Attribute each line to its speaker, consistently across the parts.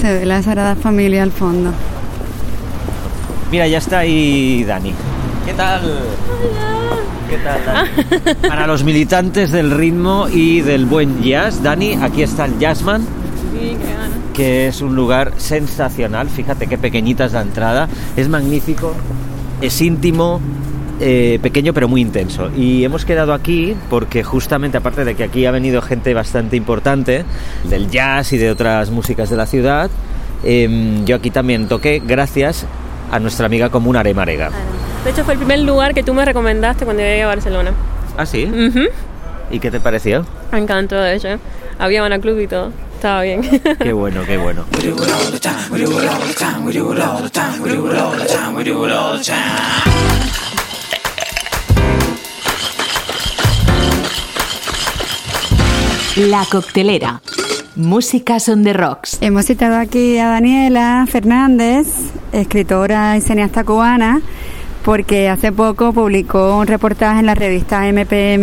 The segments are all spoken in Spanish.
Speaker 1: Se ve la Sagrada Familia al fondo.
Speaker 2: Mira, ya está ahí Dani. ¿Qué tal? Hola. ¿Qué tal, Dani? Para los militantes del ritmo y del buen jazz, Dani, aquí está el Jazzman.
Speaker 3: Sí, qué gana.
Speaker 2: que es un lugar sensacional. Fíjate qué pequeñita es la entrada. Es magnífico, es íntimo, eh, pequeño pero muy intenso. Y hemos quedado aquí porque justamente aparte de que aquí ha venido gente bastante importante del jazz y de otras músicas de la ciudad, em, yo aquí también toqué gracias a nuestra amiga común Arema Arega.
Speaker 3: De hecho, fue el primer lugar que tú me recomendaste cuando llegué a Barcelona.
Speaker 2: ¿Ah, sí?
Speaker 3: Ujú.
Speaker 2: ¿Y qué te pareció?
Speaker 3: Me encantó, de hecho. Había una club y todo. Estaba bien.
Speaker 2: Qué bueno, qué bueno.
Speaker 4: La coctelera. Música son de rocks.
Speaker 1: Hemos citado aquí a Daniela Fernández, escritora y cineasta cubana, porque hace poco publicó un reportaje en la revista MPM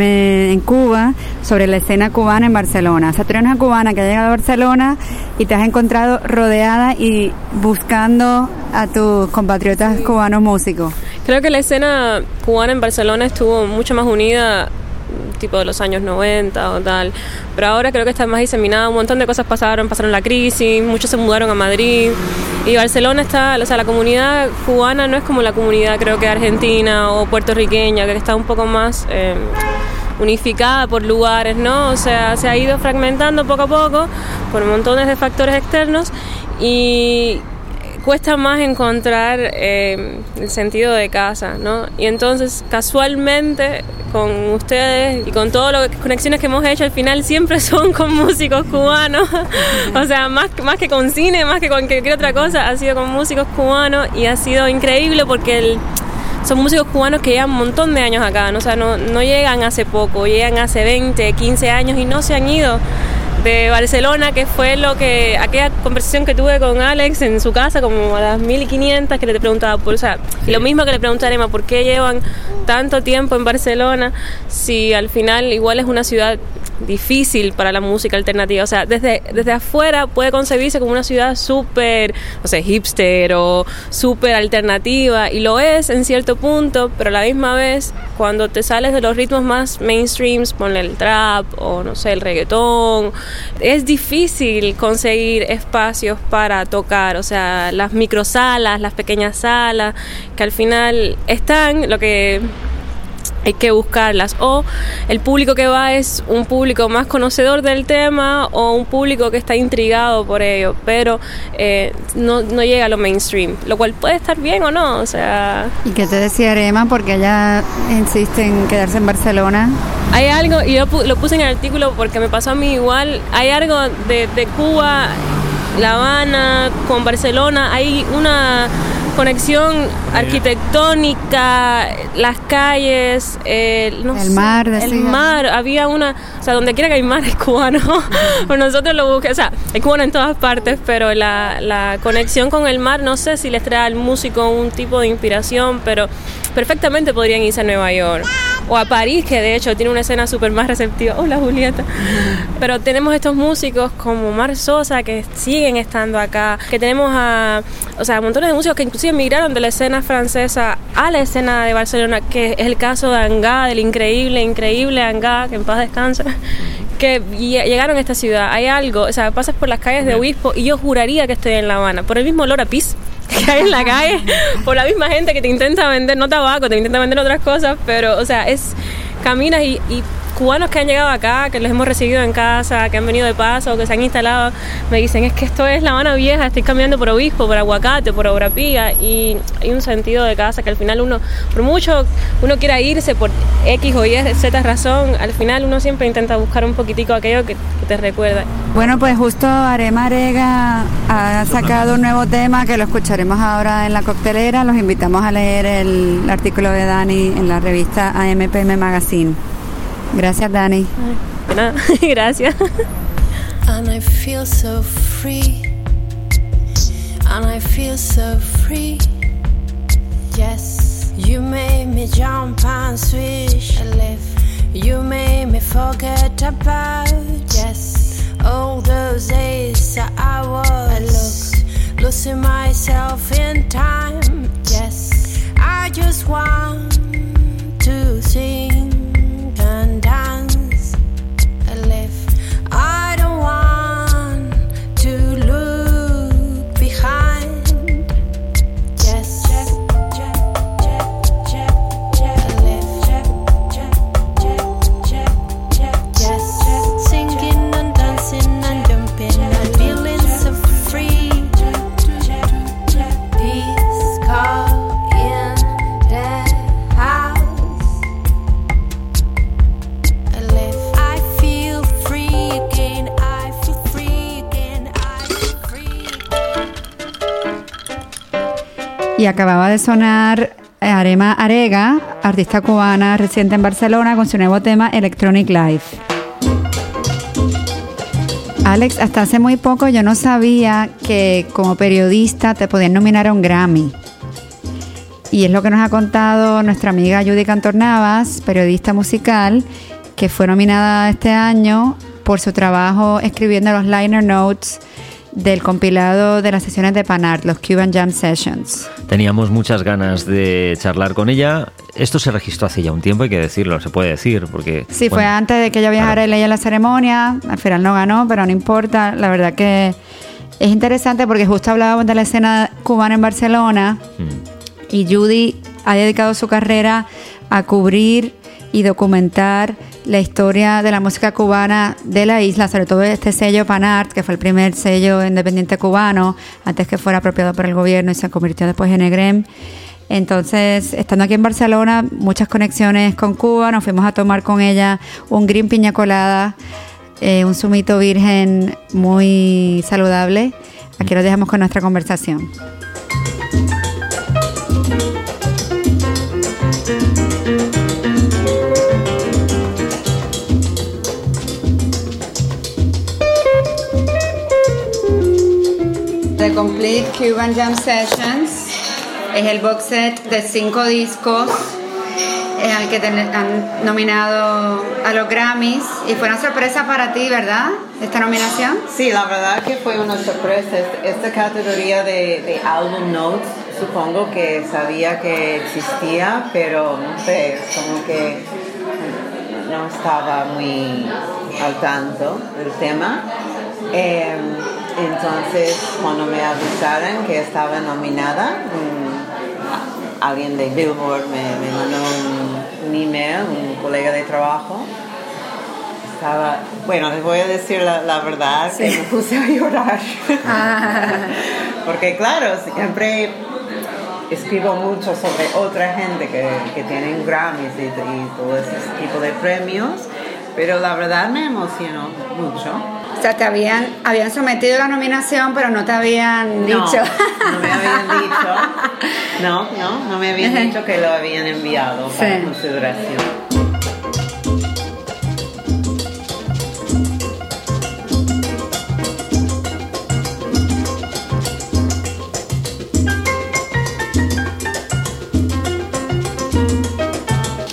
Speaker 1: en Cuba sobre la escena cubana en Barcelona. O sea, tú eres una cubana que ha llegado a Barcelona y te has encontrado rodeada y buscando a tus compatriotas cubanos músicos.
Speaker 3: Creo que la escena cubana en Barcelona estuvo mucho más unida tipo de los años 90 o tal, pero ahora creo que está más diseminada, un montón de cosas pasaron, pasaron la crisis, muchos se mudaron a Madrid y Barcelona está, o sea, la comunidad cubana no es como la comunidad creo que argentina o puertorriqueña, que está un poco más eh, unificada por lugares, ¿no? O sea, se ha ido fragmentando poco a poco por montones de factores externos y cuesta más encontrar eh, el sentido de casa, ¿no? Y entonces, casualmente, con ustedes y con todas las conexiones que hemos hecho, al final siempre son con músicos cubanos. o sea, más, más que con cine, más que con cualquier otra cosa, ha sido con músicos cubanos y ha sido increíble porque el, son músicos cubanos que llevan un montón de años acá, ¿no? O sea, no, no llegan hace poco, llegan hace 20, 15 años y no se han ido de Barcelona, que fue lo que aquella conversación que tuve con Alex en su casa, como a las 1500, que le preguntaba, por, o sea, y lo mismo que le pregunté a ¿por qué llevan tanto tiempo en Barcelona si al final igual es una ciudad difícil para la música alternativa? O sea, desde, desde afuera puede concebirse como una ciudad súper, no sé, hipster o súper alternativa, y lo es en cierto punto, pero a la misma vez, cuando te sales de los ritmos más mainstreams, ponle el trap o no sé, el reggaetón, es difícil conseguir espacios para tocar, o sea, las microsalas, las pequeñas salas, que al final están, lo que hay que buscarlas. O el público que va es un público más conocedor del tema o un público que está intrigado por ello, pero eh, no, no, llega a lo mainstream, lo cual puede estar bien o no. O sea.
Speaker 1: ¿Y qué te decía Arema? Porque ella insiste en quedarse en Barcelona.
Speaker 3: Hay algo, y yo lo puse en el artículo porque me pasó a mí igual, hay algo de, de Cuba, La Habana, con Barcelona, hay una conexión arquitectónica, las calles, eh, no
Speaker 1: el
Speaker 3: sé,
Speaker 1: mar,
Speaker 3: el mar, había una, o sea, donde quiera que hay mar es cubano, pues nosotros lo buscamos, o sea, es cubano en todas partes, pero la, la conexión con el mar, no sé si les trae al músico un tipo de inspiración, pero perfectamente podrían irse a Nueva York o a París, que de hecho tiene una escena súper más receptiva. Hola Julieta. Pero tenemos estos músicos como Mar Sosa que siguen estando acá, que tenemos a, o sea, montones de músicos que inclusive emigraron de la escena francesa a la escena de Barcelona, que es el caso de Angá, del increíble, increíble Angá, que en paz descansa que llegaron a esta ciudad. Hay algo, o sea, pasas por las calles de Obispo y yo juraría que estoy en La Habana, por el mismo olor a pis que hay en la calle, por la misma gente que te intenta vender, no tabaco, te intenta vender otras cosas, pero, o sea, es, caminas y, y cubanos que han llegado acá, que los hemos recibido en casa, que han venido de paso, que se han instalado, me dicen, es que esto es La Habana Vieja, estoy cambiando por Obispo, por Aguacate, por Obra Pía, y hay un sentido de casa que al final uno, por mucho uno quiera irse por X o Y, Z razón, al final uno siempre intenta buscar un poquitico aquello que, que te recuerda.
Speaker 1: Bueno, pues justo Arema Arega ha sacado un nuevo tema que lo escucharemos ahora en la coctelera. Los invitamos a leer el artículo de Dani en la revista AMPM Magazine. Gracias, Dani.
Speaker 3: De nada, gracias.
Speaker 5: And I feel so free. And I feel so free. Yes, you made me jump and swish and live. You made me forget about yes all those days that I was. I look losing myself in time. Yes, I just want to sing
Speaker 1: Y acababa de sonar eh, Arema Arega, artista cubana residente en Barcelona, con su nuevo tema Electronic Life. Alex, hasta hace muy poco yo no sabía que como periodista te podían nominar a un Grammy. Y es lo que nos ha contado nuestra amiga Judy Cantornavas, periodista musical, que fue nominada este año por su trabajo escribiendo los liner notes del compilado de las sesiones de Panart, los Cuban Jam Sessions.
Speaker 2: Teníamos muchas ganas de charlar con ella. Esto se registró hace ya un tiempo, hay que decirlo, se puede decir, porque...
Speaker 1: Sí, fue
Speaker 2: bueno,
Speaker 1: antes de que yo viajara y leyera la ceremonia. Al final no ganó, pero no importa. La verdad que es interesante porque justo hablábamos de la escena cubana en Barcelona
Speaker 2: mm,
Speaker 1: y Judy ha dedicado su carrera a cubrir y documentar la historia de la música cubana de la isla, sobre todo este sello Panart, que fue el primer sello independiente cubano, antes que fuera apropiado por el gobierno y se convirtió después en EGREM. Entonces, estando aquí en Barcelona, muchas conexiones con Cuba, nos fuimos a tomar con ella un green piña colada, eh, un zumito virgen muy saludable. Aquí lo dejamos con nuestra conversación. Complete Cuban Jam Sessions es el box set de cinco discos al que te- han nominado a los Grammys y fue una sorpresa para ti, ¿verdad? Esta nominación.
Speaker 6: Sí, la verdad que fue una sorpresa. Est- Esta categoría de, de album notes, supongo que sabía que existía, pero no sé, como que no estaba muy al tanto del tema. Eh, entonces, cuando me avisaron que estaba nominada, a- alguien de Billboard me, me mandó un, un email, un colega de trabajo. Estaba, bueno, les voy a decir la, la verdad, que me puse a llorar. Porque claro, siempre escribo mucho sobre otra gente que, que tienen Grammys y, y todo ese tipo de premios, pero la verdad me emocionó mucho.
Speaker 1: O sea, te habían, habían sometido la nominación, pero no te habían dicho.
Speaker 6: no me habían dicho, no, no, no me habían dicho que lo habían enviado para
Speaker 1: Sí.
Speaker 6: consideración.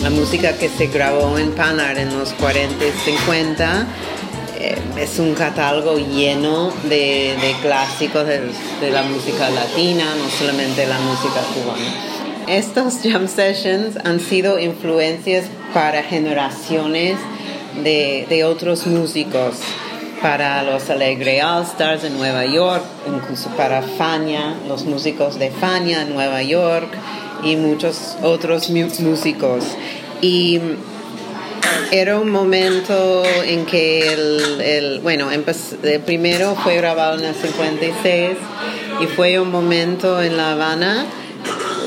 Speaker 6: La música que se grabó en Panar en los 40 y 50 eh, es un catálogo lleno de, de clásicos de, de la música latina, no solamente la música cubana. Estos jam sessions han sido influencias para generaciones de, de otros músicos, para los Alegre All Stars de Nueva York, incluso para Fania, los músicos de Fania en Nueva York y muchos otros músicos. Y era un momento en que el, el- bueno, el primero fue grabado en el 56 y fue un momento en La Habana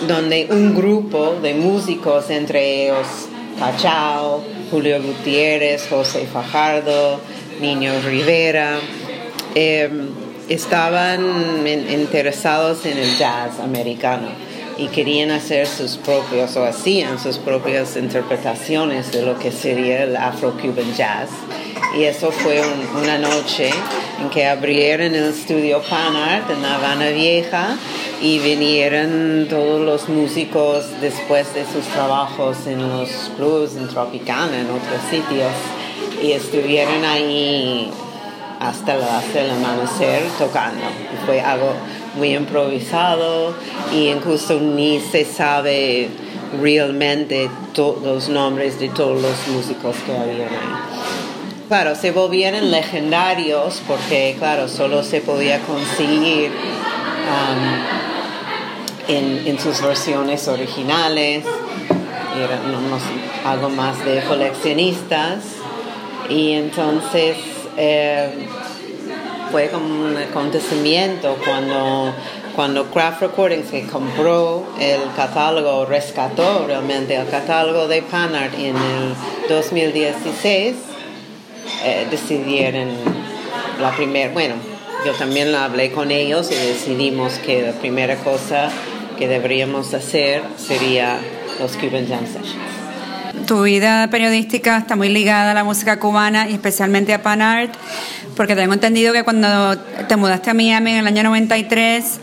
Speaker 6: donde un grupo de músicos, entre ellos Pachao, Julio Gutiérrez, José Fajardo, Niño Rivera, eh, estaban interesados en el jazz americano y querían hacer sus propios o hacían sus propias interpretaciones de lo que sería el Afro-Cuban Jazz. Y eso fue un- una noche en que abrieron el estudio Panart en La Habana Vieja y vinieron todos los músicos después de sus trabajos en los clubs, en Tropicana, en otros sitios, y estuvieron ahí hasta, el amanecer tocando. Fue algo muy improvisado y incluso ni se sabe realmente los nombres de todos los músicos que habían ahí. Claro, se volvieron legendarios porque, claro, solo se podía conseguir um, en, en sus versiones originales, era algo más de coleccionistas y entonces eh, fue como un acontecimiento cuando, cuando Craft Recordings compró el catálogo, rescató realmente el catálogo de Panart en el 2016, eh, decidieron la primera, bueno, yo también hablé con ellos y decidimos que la primera cosa que deberíamos hacer sería los Cuban Jam Sessions.
Speaker 1: Tu vida periodística está muy ligada a la música cubana y especialmente a Pan Art, porque tengo entendido que cuando te mudaste a Miami en el año 93,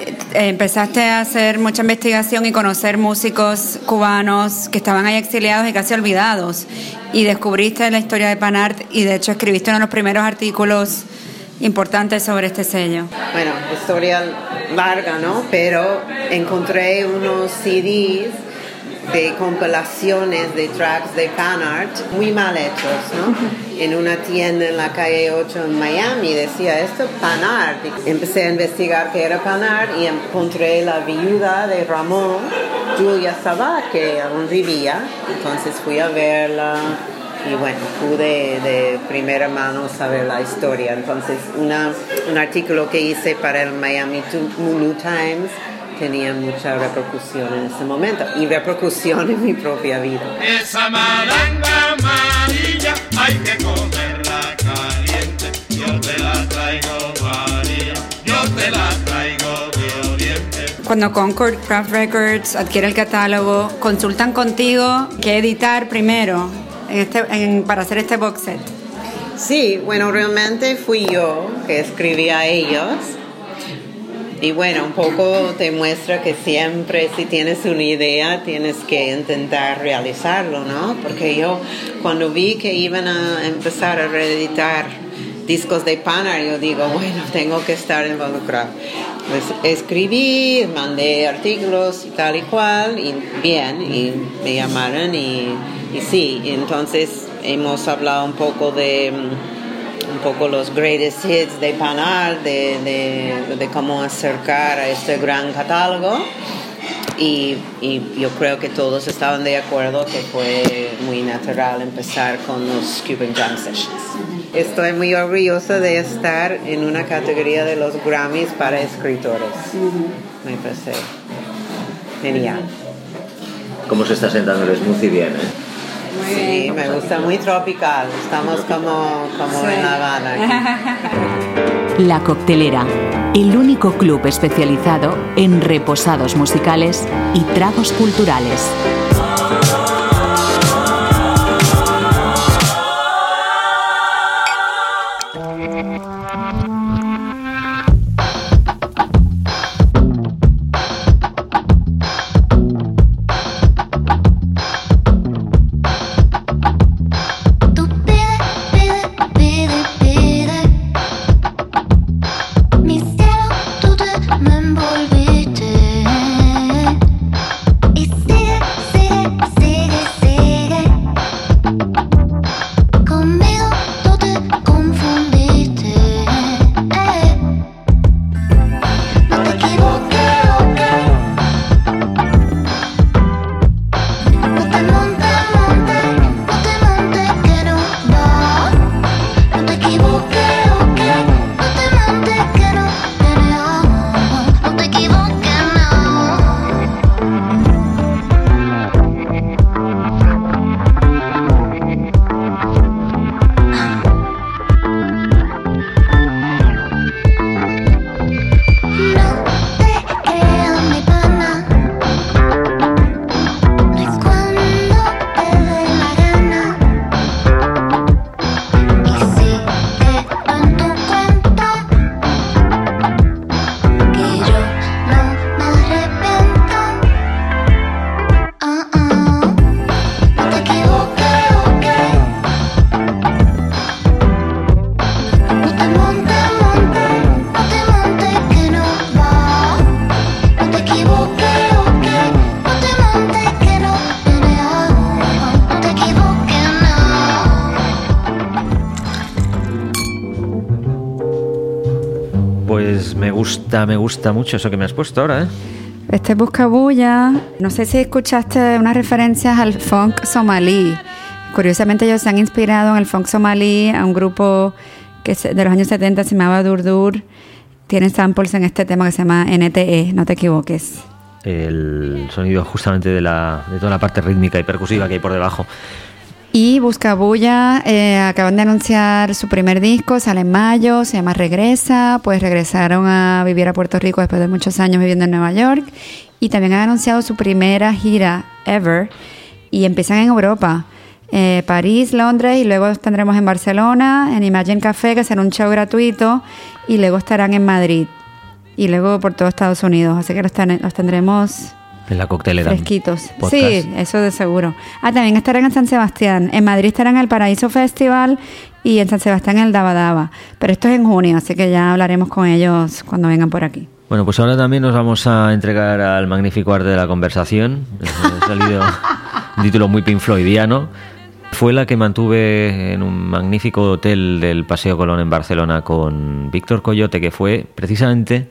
Speaker 1: eh, empezaste a hacer mucha investigación y conocer músicos cubanos que estaban ahí exiliados y casi olvidados. Y descubriste la historia de Pan Art y de hecho escribiste uno de los primeros artículos importantes sobre este sello.
Speaker 6: Bueno, historia larga, ¿no? Pero encontré unos CDs de compilaciones de tracks de fan art muy mal hechos, ¿no? En una tienda en la calle 8 en Miami decía esto es fan art. Empecé a investigar qué era fan art y encontré la viuda de Ramón, Julia Sabat, que aún vivía. Entonces fui a verla y bueno, pude de primera mano saber la historia. Entonces, una, un artículo que hice para el Miami New Times tenía mucha repercusión en ese momento y repercusión en mi propia vida.
Speaker 7: Esa malanga amarilla hay que comerla caliente. Yo te la traigo María, yo te la traigo de Oriente.
Speaker 1: Cuando Concord Craft Records adquiere el catálogo, consultan contigo qué editar primero en este, en- para hacer este box set.
Speaker 6: Sí, bueno, realmente fui yo que escribí a ellos. Y bueno, un poco te muestra que siempre si tienes una idea tienes que intentar realizarlo, ¿no? Porque yo cuando vi que iban a empezar a reeditar discos de Panar, yo digo, bueno, tengo que estar involucrado. Pues escribí, mandé artículos y tal y cual, y bien, y me llamaron y, y sí, entonces hemos hablado un poco de mm, un poco los greatest hits de Panal, de, de, de cómo acercar a este gran catálogo. Y, y yo creo que todos estaban de acuerdo que fue muy natural empezar con los Cuban Jam Sessions. Estoy muy orgullosa de estar en una categoría de los Grammys para escritores. Me parece genial.
Speaker 2: Cómo se está sentando el smoothie bien, ¿eh?
Speaker 6: Sí, me gusta muy tropical. Estamos como, como en La Habana. aquí.
Speaker 4: La Coctelera, el único club especializado en reposados musicales y tragos culturales.
Speaker 8: Me envolviste.
Speaker 2: Gusta, me gusta mucho eso que me has puesto ahora, ¿eh?
Speaker 1: Este Buscabulla, no sé si escuchaste unas referencias al funk somalí. Curiosamente ellos se han inspirado en el funk somalí a un grupo que de los años 70 se llamaba Durdur. Tiene samples en este tema que se llama NTE, no te equivoques.
Speaker 2: El sonido justamente de, la, de toda la parte rítmica y percusiva que hay por debajo.
Speaker 1: Y Buscabulla eh, acaban de anunciar su primer disco, sale en mayo, se llama Regresa, pues regresaron a vivir a Puerto Rico después de muchos años viviendo en Nueva York y también han anunciado su primera gira ever y empiezan en Europa, eh, París, Londres y luego tendremos en Barcelona, en Imagine Café, que será un show gratuito y luego estarán en Madrid y luego por todo Estados Unidos, así que los, ten- los tendremos
Speaker 2: En la coctelera.
Speaker 1: Fresquitos.
Speaker 2: Podcast.
Speaker 1: Sí, eso de seguro. Ah, también estarán en San Sebastián. En Madrid estarán en el Paraíso Festival y en San Sebastián en el Daba Daba. Pero esto es en junio, así que ya hablaremos con ellos cuando vengan por aquí.
Speaker 2: Bueno, pues ahora también nos vamos a entregar al magnífico arte de la conversación. Ha salido un título muy Pink Floydiano. Fue la que mantuve en un magnífico hotel del Paseo Colón en Barcelona con Víctor Coyote, que fue precisamente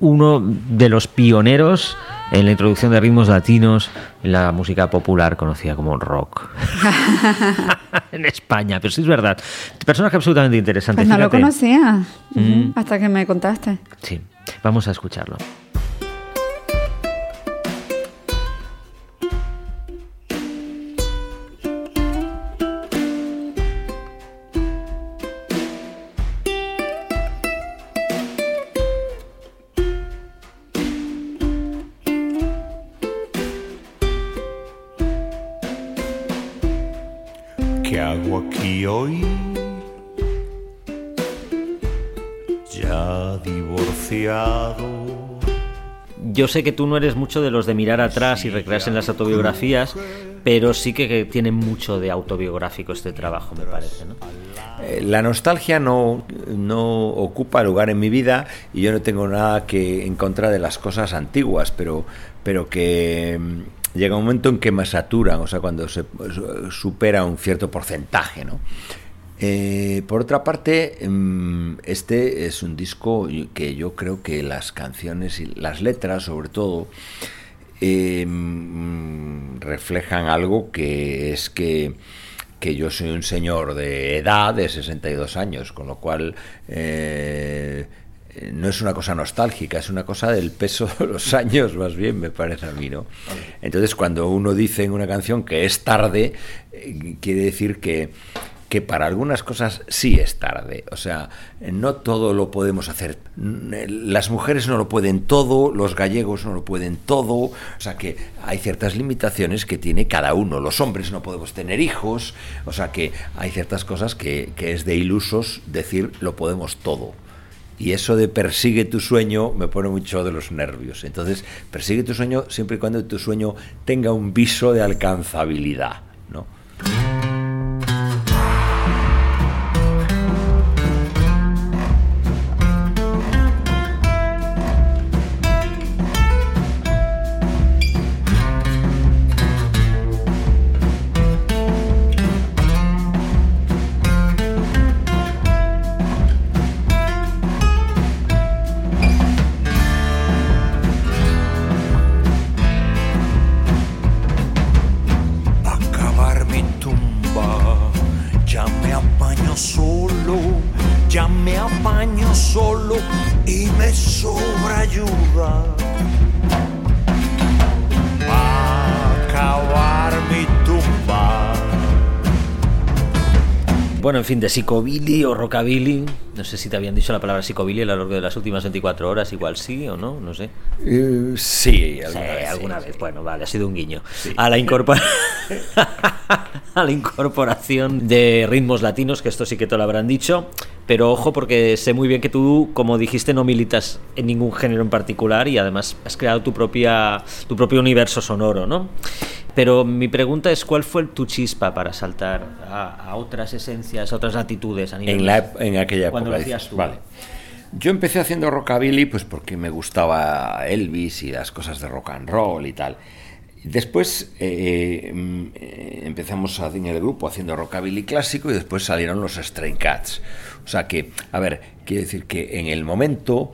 Speaker 2: uno de los pioneros en la introducción de ritmos latinos en la música popular conocida como rock en España. Pero sí es verdad. Personaje absolutamente interesante.
Speaker 1: Pues no lo conocía
Speaker 2: Mm.
Speaker 1: hasta que me contaste.
Speaker 2: Sí, vamos a escucharlo.
Speaker 9: Ya divorciado.
Speaker 2: Yo sé que tú no eres mucho de los de mirar atrás y recrearse en las autobiografías, pero sí que, que tiene mucho de autobiográfico este trabajo, me parece, ¿no?
Speaker 10: Eh, La nostalgia no, no ocupa lugar en mi vida y yo no tengo nada que en contra de las cosas antiguas, pero, pero que mm, llega un momento en que me saturan, o sea, cuando se su- supera un cierto porcentaje, ¿no? Eh, por otra parte, mm, este es un disco que yo creo que las canciones y las letras, sobre todo, eh, mm, reflejan algo que es que, que yo soy un señor de edad de 62 años, con lo cual eh, no es una cosa nostálgica, es una cosa del peso de los años, más bien, me parece a mí, ¿no? Entonces, cuando uno dice en una canción que es tarde, eh, quiere decir que que para algunas cosas sí es tarde. O sea, no todo lo podemos hacer. Las mujeres no lo pueden todo, los gallegos no lo pueden todo. O sea que hay ciertas limitaciones que tiene cada uno. Los hombres no podemos tener hijos. O sea que hay ciertas cosas que, que es de ilusos decir lo podemos todo. Y eso de persigue tu sueño me pone mucho de los nervios. Entonces, persigue tu sueño siempre y cuando tu sueño tenga un viso de alcanzabilidad, ¿no?
Speaker 2: Fin, de psicobilly o rockabilly, no sé si te habían dicho la palabra psicobilly a lo largo de las últimas 24 horas, igual sí o no, no sé.
Speaker 10: Eh, sí, alguna
Speaker 2: Sí,
Speaker 10: vez,
Speaker 2: alguna
Speaker 10: sí,
Speaker 2: vez.
Speaker 10: sí.
Speaker 2: Bueno, vale, ha sido un guiño. A, la incorpora- a la incorporación de ritmos latinos, que esto sí que te lo habrán dicho, pero ojo porque sé muy bien que tú, como dijiste, no militas en ningún género en particular y además has creado tu, propia, tu propio universo sonoro, ¿no? Pero mi pregunta es, ¿cuál fue tu chispa para saltar a, a otras esencias, a otras latitudes? A nivel
Speaker 10: En, la, en aquella
Speaker 2: Cuando
Speaker 10: época.
Speaker 2: lo hacías tú.
Speaker 10: Vale. Yo empecé haciendo rockabilly pues porque me gustaba Elvis y las cosas de rock and roll y tal. Después eh, mm, eh, empezamos a, en el grupo haciendo rockabilly clásico y después salieron los Stray Cats. O sea que, a ver, quiero decir que en el momento,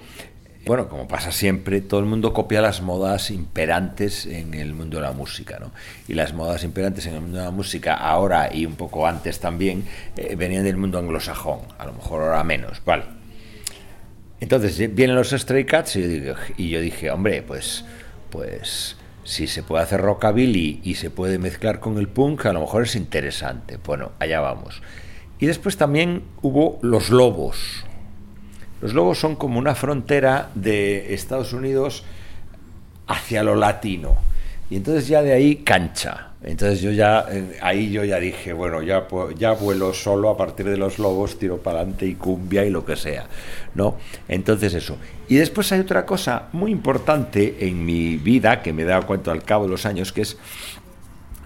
Speaker 10: bueno, como pasa siempre, todo el mundo copia las modas imperantes en el mundo de la música, ¿no? Y las modas imperantes en el mundo de la música ahora y un poco antes también eh, venían del mundo anglosajón, a lo mejor ahora menos, ¿vale? Entonces eh, vienen los Stray Cats y yo, digo- y yo dije, hombre, pues, pues si se puede hacer rockabilly y se puede mezclar con el punk, a lo mejor es interesante. Bueno, allá vamos. Y después también hubo los lobos. Los lobos son como una frontera de Estados Unidos hacia lo latino. Y entonces ya de ahí cancha. Entonces yo ya, eh, ahí yo ya dije, bueno, ya, ya vuelo solo a partir de los lobos, tiro para adelante y cumbia y lo que sea, ¿no? Entonces eso. Y después hay otra cosa muy importante en mi vida, que me he dado cuenta al cabo de los años, que es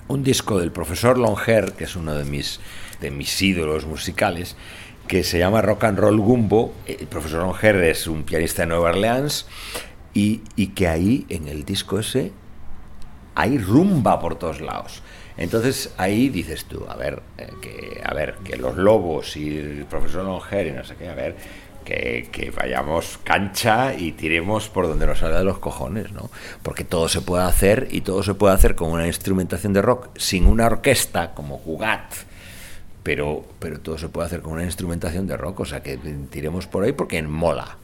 Speaker 10: un disco del profesor Longer, que es uno de mis, de mis ídolos musicales, que se llama Rock and Roll Gumbo. El profesor Longer es un pianista de Nueva Orleans y, y que ahí en el disco ese hay rumba por todos lados. Entonces ahí dices tú, a ver, eh, que, a ver, que los lobos y el profesor Longer y no sé qué, a ver, que, que vayamos cancha y tiremos por donde nos salga de los cojones, ¿no? Porque todo se puede hacer y todo se puede hacer con una instrumentación de rock sin una orquesta como Jugat. Pero, pero todo se puede hacer con una instrumentación de rock, o sea que tiremos por ahí porque mola.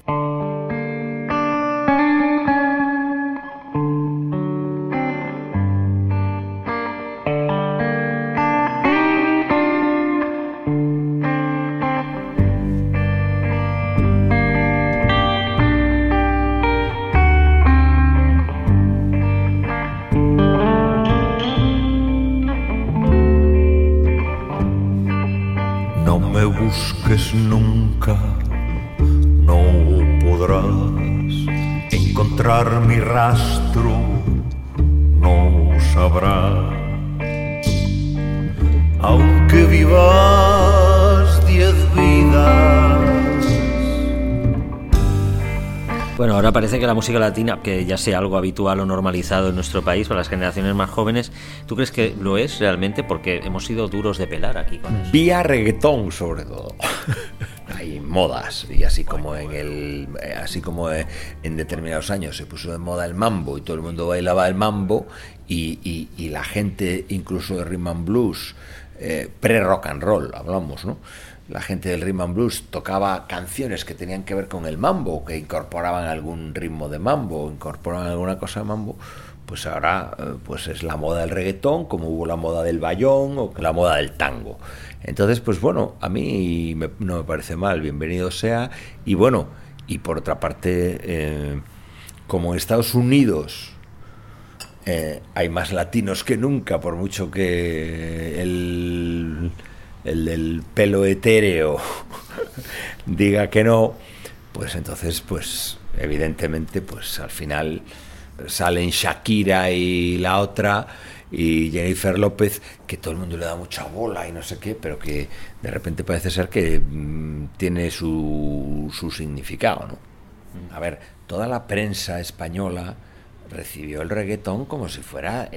Speaker 2: Música latina, que ya sea algo habitual o normalizado en nuestro país para las generaciones más jóvenes, ¿tú crees que lo es realmente? Porque hemos sido duros de pelar aquí con eso.
Speaker 10: Vía reggaetón, sobre todo. Hay modas, y así como en el eh, así como eh, en determinados años se puso de moda el mambo y todo el mundo bailaba el mambo, y, y- y la gente, incluso de rhythm and blues, eh, pre-rock and roll, hablamos, ¿no? La gente del rhythm and blues tocaba canciones que tenían que ver con el mambo, que incorporaban algún ritmo de mambo, incorporaban alguna cosa de mambo, pues ahora eh, pues es la moda del reggaetón, como hubo la moda del bayón o la moda del tango. Entonces, pues bueno, a mí me- no me parece mal, bienvenido sea. Y bueno, y por otra parte, eh, como en Estados Unidos eh, hay más latinos que nunca, por mucho que el, el del pelo etéreo diga que no, pues entonces, pues evidentemente, pues al final salen Shakira y la otra y Jennifer López, que todo el mundo le da mucha bola y no sé qué, pero que de repente parece ser que mm, tiene su, su significado, ¿no? A ver, toda la prensa española recibió el reggaetón como si fuera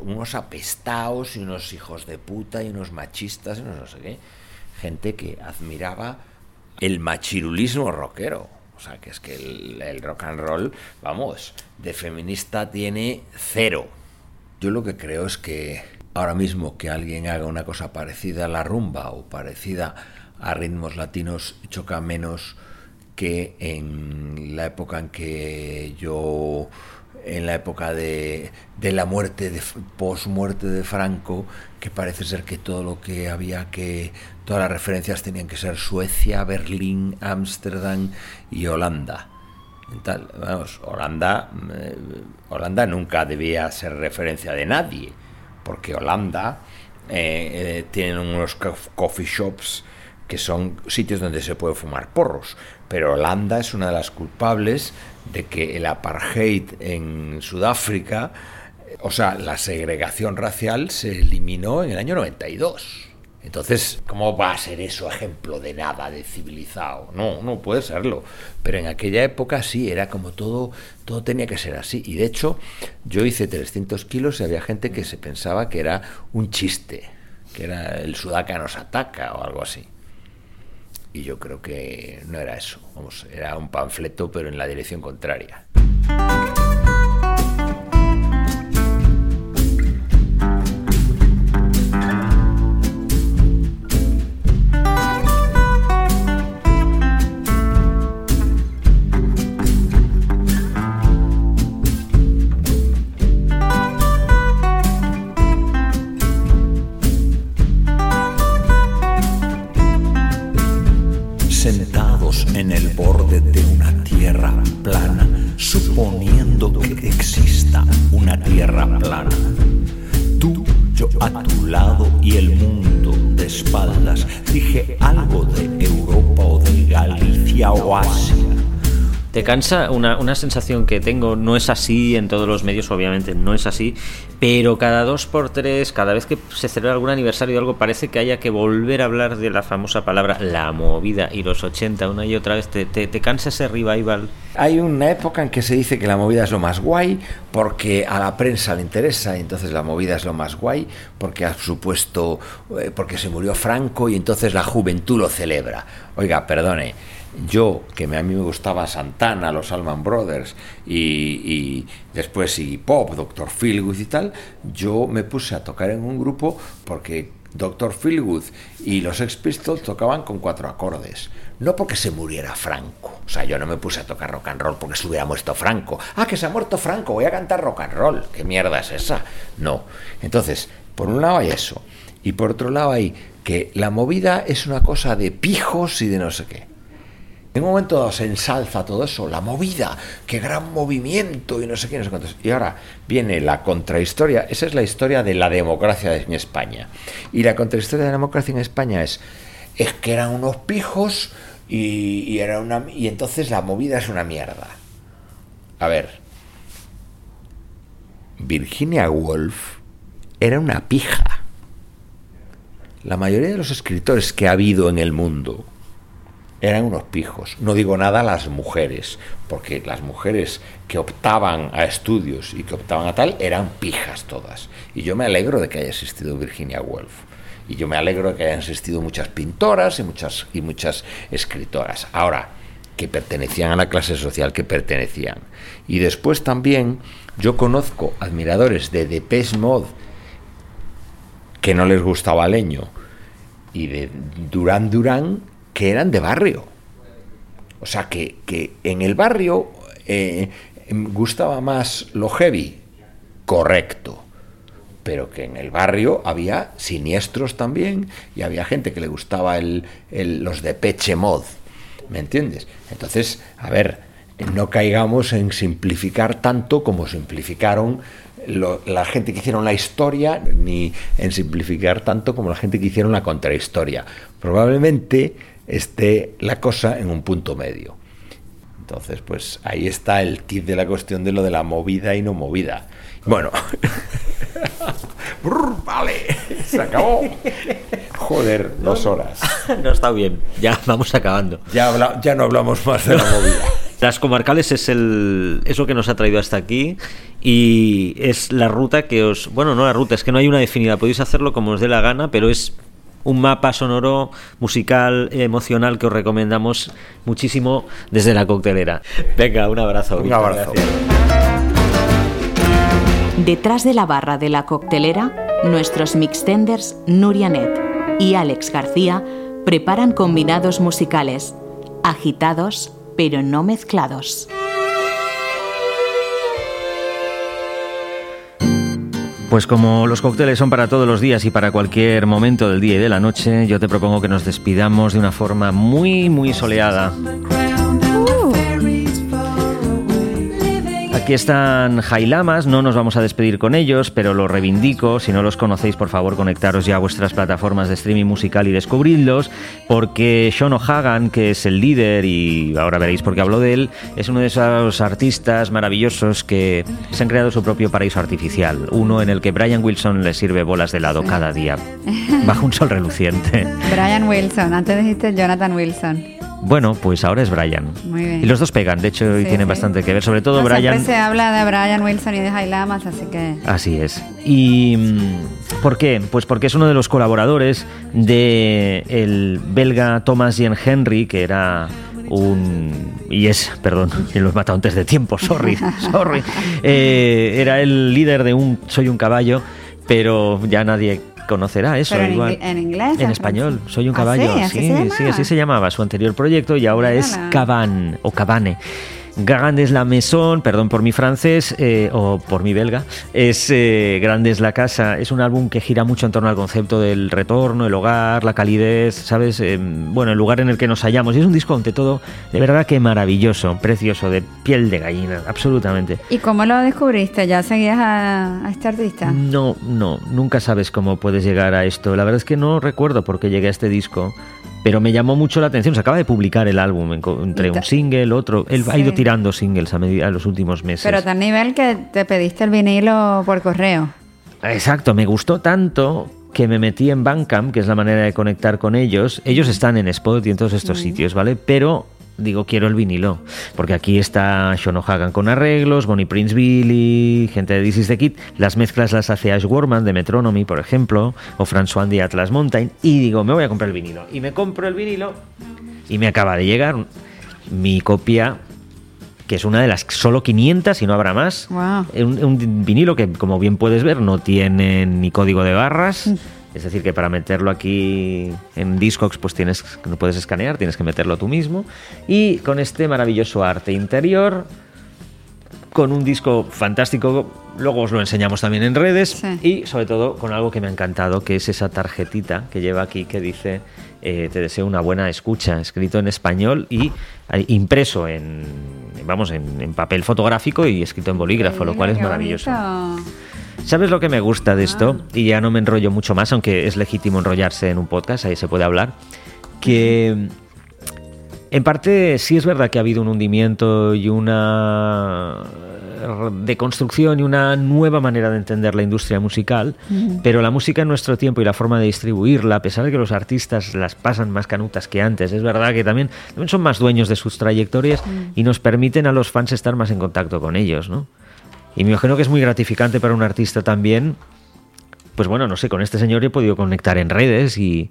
Speaker 10: unos apestados y unos hijos de puta y unos machistas y no sé qué. Gente que admiraba el machirulismo rockero. O sea, que es que el rock and roll, vamos, de feminista tiene cero. Yo lo que creo es que ahora mismo que alguien haga una cosa parecida a la rumba o parecida a ritmos latinos choca menos que en la época en que yo en la época de, de la muerte de post muerte de Franco que parece ser que todo lo que había que todas las referencias tenían que ser Suecia Berlín Ámsterdam y Holanda. Tal, vamos, Holanda, eh, Holanda nunca debía ser referencia de nadie, porque Holanda eh, eh, tienen unos co- coffee shops que son sitios donde se puede fumar porros, pero Holanda es una de las culpables de que el apartheid en Sudáfrica, o sea, la segregación racial se eliminó en el año 92. Entonces, ¿cómo va a ser eso ejemplo de nada, de civilizado? No, no puede serlo. Pero en aquella época sí, era como todo, todo tenía que ser así. Y de hecho, yo hice 300 kilos y había gente que se pensaba que era un chiste, que era el sudaca nos ataca o algo así. Y yo creo que no era eso. Vamos, era un panfleto, pero en la dirección contraria.
Speaker 2: Cansa una, una sensación que tengo? No es así en todos los medios, obviamente, no es así, pero cada dos por tres, cada vez que se celebra algún aniversario de algo, parece que haya que volver a hablar de la famosa palabra la movida y los 80 una y otra vez. ¿Te, te, te cansa ese revival?
Speaker 10: Hay una época en que se dice que la movida es lo más guay porque a la prensa le interesa y entonces la movida es lo más guay porque ha supuesto, eh, porque se murió Franco y entonces la juventud lo celebra. Oiga, perdone, yo, que a mí me gustaba Santana, los Allman Brothers y, y después y Pop, Dr. Feelgood y tal, yo me puse a tocar en un grupo porque Dr. Feelgood y los Sex Pistols tocaban con cuatro acordes. No porque se muriera Franco. O sea, yo no me puse a tocar rock and roll porque se hubiera muerto Franco. Ah, que se ha muerto Franco, voy a cantar rock and roll. ¿Qué mierda es esa? No. Entonces, por un lado hay eso. Y por otro lado hay que la movida es una cosa de pijos y de no sé qué. En un momento dado se ensalza todo eso, la movida, qué gran movimiento y no sé qué, no sé cuántos. Y ahora viene la contrahistoria, esa es la historia de la democracia en España. Y la contrahistoria de la democracia en España es, es que eran unos pijos y, y era una, y entonces la movida es una mierda. A ver, Virginia Woolf era una pija. La mayoría de los escritores que ha habido en el mundo eran unos pijos. No digo nada a las mujeres, porque las mujeres que optaban a estudios y que optaban a tal eran pijas todas. Y yo me alegro de que haya existido Virginia Woolf. Y yo me alegro de que hayan existido muchas pintoras y muchas, y muchas escritoras. Ahora, que pertenecían a la clase social que pertenecían. Y después también yo conozco admiradores de Depeche Mode que no les gustaba Leño y de Durán Durán que eran de barrio. O sea, que, que en el barrio eh, em, gustaba más lo heavy, correcto. Pero que en el barrio había siniestros también y había gente que le gustaba el, los de Peche Mod. ¿Me entiendes? Entonces, a ver, no caigamos en simplificar tanto como simplificaron la gente que hicieron la historia, ni en simplificar tanto como la gente que hicieron la contrahistoria. Probablemente esté la cosa en un punto medio. Entonces, pues ahí está el kit de la cuestión de lo de la movida y no movida. Bueno, Brr, vale, se acabó. Joder, dos horas.
Speaker 2: no está bien, ya vamos acabando.
Speaker 10: Ya, habla- ya no hablamos más de la movida.
Speaker 2: Las comarcales es el es lo que nos ha traído hasta aquí y es la ruta que os bueno no la ruta es que no hay una definida podéis hacerlo como os dé la gana pero es un mapa sonoro musical emocional que os recomendamos muchísimo desde la coctelera venga un abrazo
Speaker 10: Un abrazo.
Speaker 2: gracias.
Speaker 4: Detrás de la barra de la coctelera, nuestros mixtenders Nuria Net y Alex García preparan combinados musicales, agitados pero no mezclados.
Speaker 2: Pues como los cócteles son para todos los días y para cualquier momento del día y de la noche, yo te propongo que nos despidamos de una forma muy, muy soleada. Aquí están Jailamas, no nos vamos a despedir con ellos, pero lo reivindico. Si no los conocéis, por favor, conectaros ya a vuestras plataformas de streaming musical y descubridlos, porque Sean O'Hagan, que es el líder, y ahora veréis por qué hablo de él, es uno de esos artistas maravillosos que se han creado su propio paraíso artificial. Uno en el que Brian Wilson le sirve bolas de helado cada día, bajo un sol reluciente.
Speaker 1: Brian Wilson, antes dijiste Jonathan Wilson.
Speaker 2: Bueno, pues ahora es Brian.
Speaker 1: Muy bien.
Speaker 2: Y los dos pegan, de hecho, y tienen
Speaker 1: sí.
Speaker 2: bastante que ver, sobre todo
Speaker 1: No,
Speaker 2: Brian.
Speaker 1: Siempre se habla de Brian Wilson y de Jailamas, así que...
Speaker 2: Así es. ¿Y mm, por qué? Pues porque es uno de los colaboradores de el belga Thomas Jean Henry, que era un y es, perdón, lo he matado antes de tiempo, sorry, sorry. Eh, era el líder de un Soy un caballo, pero ya nadie conocerá eso
Speaker 1: Pero en,
Speaker 2: igual.
Speaker 1: en inglés.
Speaker 2: En español, soy un
Speaker 1: ¿Ah,
Speaker 2: caballo.
Speaker 1: sí? ¿Así
Speaker 2: sí,
Speaker 1: se
Speaker 2: sí, así se llamaba su anterior proyecto y ahora es
Speaker 1: Mírala.
Speaker 2: Caban o Cabane. Grande es la maison, perdón por mi francés eh, o por mi belga, es eh, Grande es la casa. Es un álbum que gira mucho en torno al concepto del retorno, el hogar, la calidez, ¿sabes? Eh, bueno, el lugar en el que nos hallamos. Y es un disco, ante todo, de verdad que maravilloso, precioso, de piel de gallina, absolutamente.
Speaker 1: ¿Y cómo lo descubriste? ¿Ya seguías a, a este artista?
Speaker 2: No, no, nunca sabes cómo puedes llegar a esto. La verdad es que no recuerdo por qué llegué a este disco, pero me llamó mucho la atención. Se acaba de publicar el álbum entre un single, otro. Él ha ido tirando singles a medida a los últimos meses.
Speaker 1: Pero a tal nivel que te pediste el vinilo por correo.
Speaker 2: Exacto, me gustó tanto que me metí en Bandcamp, que es la manera de conectar con ellos. Ellos están en Spot y en todos estos sitios, ¿vale? Pero digo, quiero el vinilo, porque aquí está Sean O'Hagan con arreglos, Bonnie Prince Billy, gente de This is the Kid. Las mezclas las hace Ash Warman de Metronomy, por ejemplo, o François de Atlas Mountain. Y digo, me voy a comprar el vinilo. Y me compro el vinilo y me acaba de llegar mi copia que es una de las solo 500 y no habrá más.
Speaker 1: Wow.
Speaker 2: Un, un vinilo que, como bien puedes ver, no tiene ni código de barras. Es decir, que para meterlo aquí en Discogs, pues tienes, no puedes escanear, tienes que meterlo tú mismo. Y con este maravilloso arte interior, con un disco fantástico, luego os lo enseñamos también en redes,
Speaker 1: Sí.
Speaker 2: y sobre todo con algo que me ha encantado, que es esa tarjetita que lleva aquí que dice, eh, te deseo una buena escucha, escrito en español y eh, impreso en, vamos, en, en papel fotográfico y escrito en bolígrafo, lo cual es maravilloso.
Speaker 1: bonito.
Speaker 2: ¿Sabes lo que me gusta de esto? Y ya no me enrollo mucho más, aunque es legítimo enrollarse en un podcast, ahí se puede hablar. Que en parte sí es verdad que ha habido un hundimiento y una deconstrucción y una nueva manera de entender la industria musical, pero la música en nuestro tiempo y la forma de distribuirla, a pesar de que los artistas las pasan más canutas que antes, es verdad que también, también son más dueños de sus trayectorias y nos permiten a los fans estar más en contacto con ellos, ¿no? Y me imagino que es muy gratificante para un artista también. Pues bueno, no sé, con este señor he podido conectar en redes y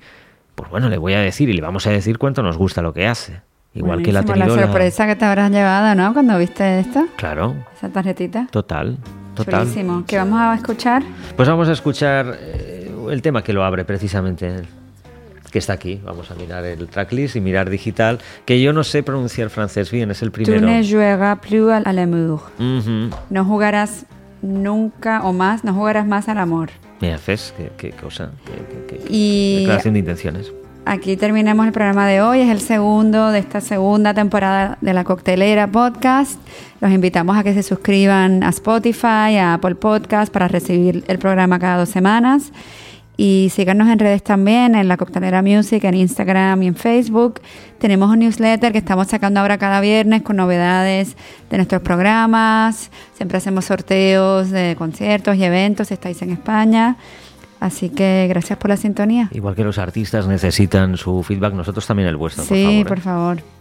Speaker 2: pues bueno, le voy a decir y le vamos a decir cuánto nos gusta lo que hace. Igual que
Speaker 1: Buenísimo,
Speaker 2: tenido
Speaker 1: la
Speaker 2: la-
Speaker 1: sorpresa que te habrás llevado, ¿no? Cuando viste esto,
Speaker 2: Claro,
Speaker 1: esa tarjetita.
Speaker 2: total, total.
Speaker 1: Chulísimo. ¿Qué vamos a escuchar?
Speaker 2: Pues vamos a escuchar eh, el tema que lo abre precisamente, que está aquí. Vamos a mirar el tracklist y mirar digital, que yo no sé pronunciar francés bien, es el
Speaker 1: Tu
Speaker 2: primero.
Speaker 1: ne joueras plus à l'amour.
Speaker 2: Ujú.
Speaker 1: No jugarás nunca o más, no jugarás más al amor.
Speaker 2: Mira, ¿ves? Qué, qué cosa. qué- qué- qué-
Speaker 1: Y
Speaker 2: Declaración de intenciones.
Speaker 1: aquí terminamos el programa de hoy. Es el segundo de esta segunda temporada de la Coctelera Podcast. Los invitamos a que se suscriban a Spotify, a Apple Podcast para recibir el programa cada dos semanas. Y síganos en redes también, en la Coctelera Music, en Instagram y en Facebook. Tenemos un newsletter que estamos sacando ahora cada viernes con novedades de nuestros programas. Siempre hacemos sorteos de conciertos y eventos si estáis en España. Así que gracias por la sintonía.
Speaker 2: Igual que los artistas necesitan su feedback, nosotros también el vuestro,
Speaker 1: Sí,
Speaker 2: por
Speaker 1: por
Speaker 2: favor. ¿eh?
Speaker 1: favor.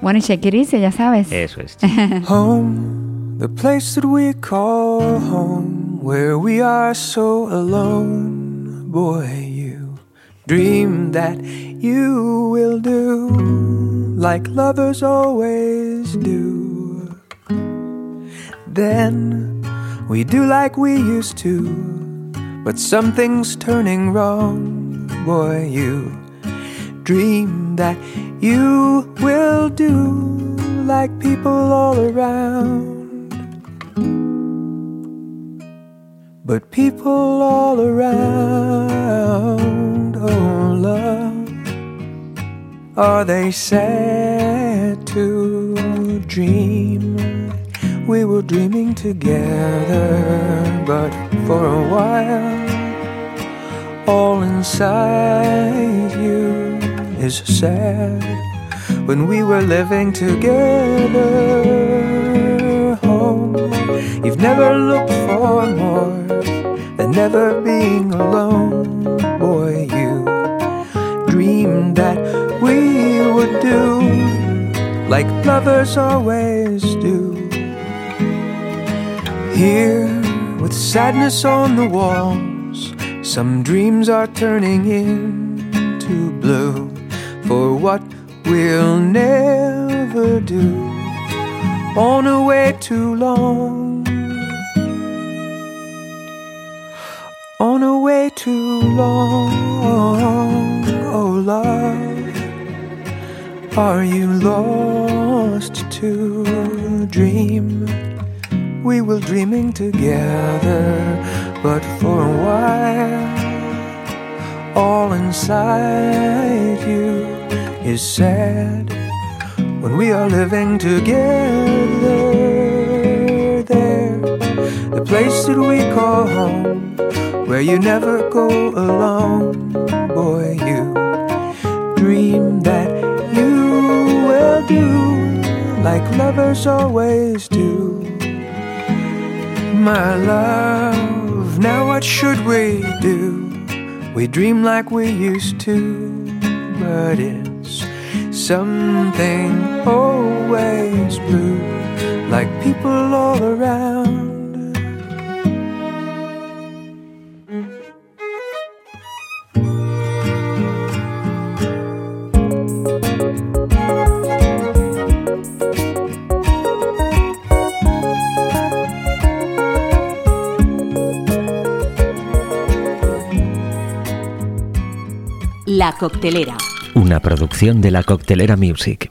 Speaker 1: Bueno, y Easy, ya sabes.
Speaker 2: Eso es.
Speaker 11: Home, the place that we call home, where we are so alone. Boy, you dream that you will do like lovers always do. Then we do like we used to, but something's turning wrong. Boy, you dream that you will do like people all around. But people all around, oh love, are they sad to dream we were dreaming together, but for a while, all inside you is sad. When we were living together, you've never looked for more than never being alone, boy. You dreamed that we would do like lovers always do. Here, with sadness on the walls, some dreams are turning into blue for what we'll never do on a way too long. Too long, oh love. Are you lost to a dream? We were dreaming together, but for a while, all inside you is sad. When we are living together, there, the place that we call home, where you never go alone, boy, you dream that you will do like lovers always do. My love, now what should we do? We dream like we used to, but it's something always blue, like people all around.
Speaker 4: Coctelera.
Speaker 2: Una producción de la Coctelera Music.